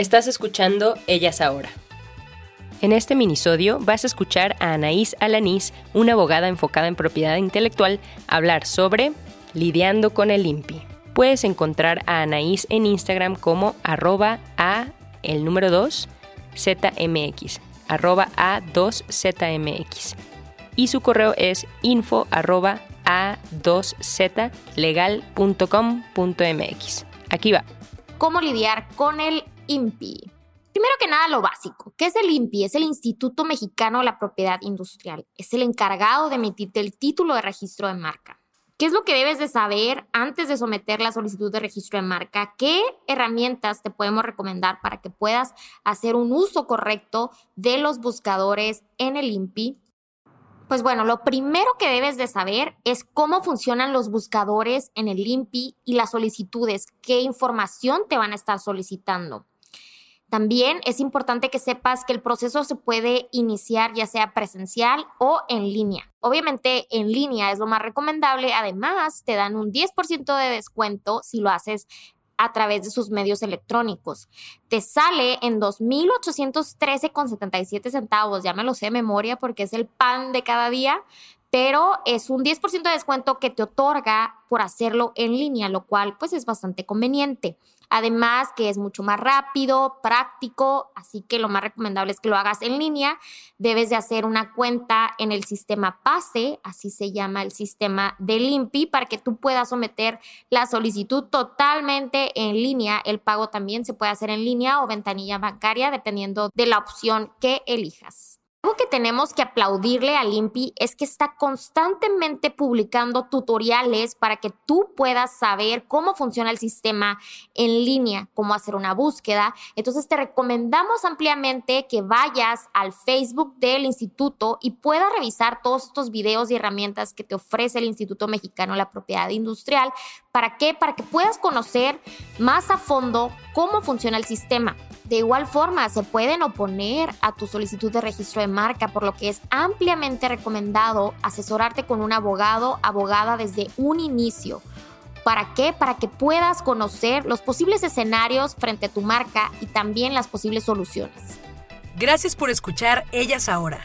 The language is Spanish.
Estás escuchando Ellas Ahora. En este minisodio vas a escuchar a Anaís Alanís, una abogada enfocada en propiedad intelectual, hablar sobre lidiando con el INPI. Puedes encontrar a Anaís en Instagram como arroba a el número 2 ZMX, arroba a2ZMX. Y su correo es info arroba a2zlegal.com.mx. Aquí va. ¿Cómo lidiar con el INPI? Primero que nada, lo básico. ¿Qué es el INPI? Es el Instituto Mexicano de la Propiedad Industrial. Es el encargado de emitirte el título de registro de marca. ¿Qué es lo que debes de saber antes de someter la solicitud de registro de marca? ¿Qué herramientas te podemos recomendar para que puedas hacer un uso correcto de los buscadores en el INPI? Pues bueno, lo primero que debes de saber es cómo funcionan los buscadores en el INPI y las solicitudes, qué información te van a estar solicitando. También es importante que sepas que el proceso se puede iniciar ya sea presencial o en línea. Obviamente en línea es lo más recomendable. Además, te dan un 10% de descuento si lo haces a través de sus medios electrónicos. Te sale en 2.813,77 centavos, ya me lo sé de memoria porque es el pan de cada día, pero es un 10% de descuento que te otorga por hacerlo en línea, lo cual pues es bastante conveniente. Además que es mucho más rápido, práctico, así que lo más recomendable es que lo hagas en línea. Debes de hacer una cuenta en el sistema PASE, así se llama el sistema del INPI, para que tú puedas someter la solicitud totalmente en línea. El pago también se puede hacer en línea o ventanilla bancaria, dependiendo de la opción que elijas. Algo que tenemos que aplaudirle al INPI es que está constantemente publicando tutoriales para que tú puedas saber cómo funciona el sistema en línea, cómo hacer una búsqueda. Entonces te recomendamos ampliamente que vayas al Facebook del instituto y puedas revisar todos estos videos y herramientas que te ofrece el Instituto Mexicano de la Propiedad Industrial. ¿Para qué? Para que puedas conocer más a fondo cómo funciona el sistema. De igual forma, se pueden oponer a tu solicitud de registro de marca, por lo que es ampliamente recomendado asesorarte con un abogado, abogada desde un inicio. ¿Para qué? Para que puedas conocer los posibles escenarios frente a tu marca y también las posibles soluciones. Gracias por escuchar Ellas Ahora.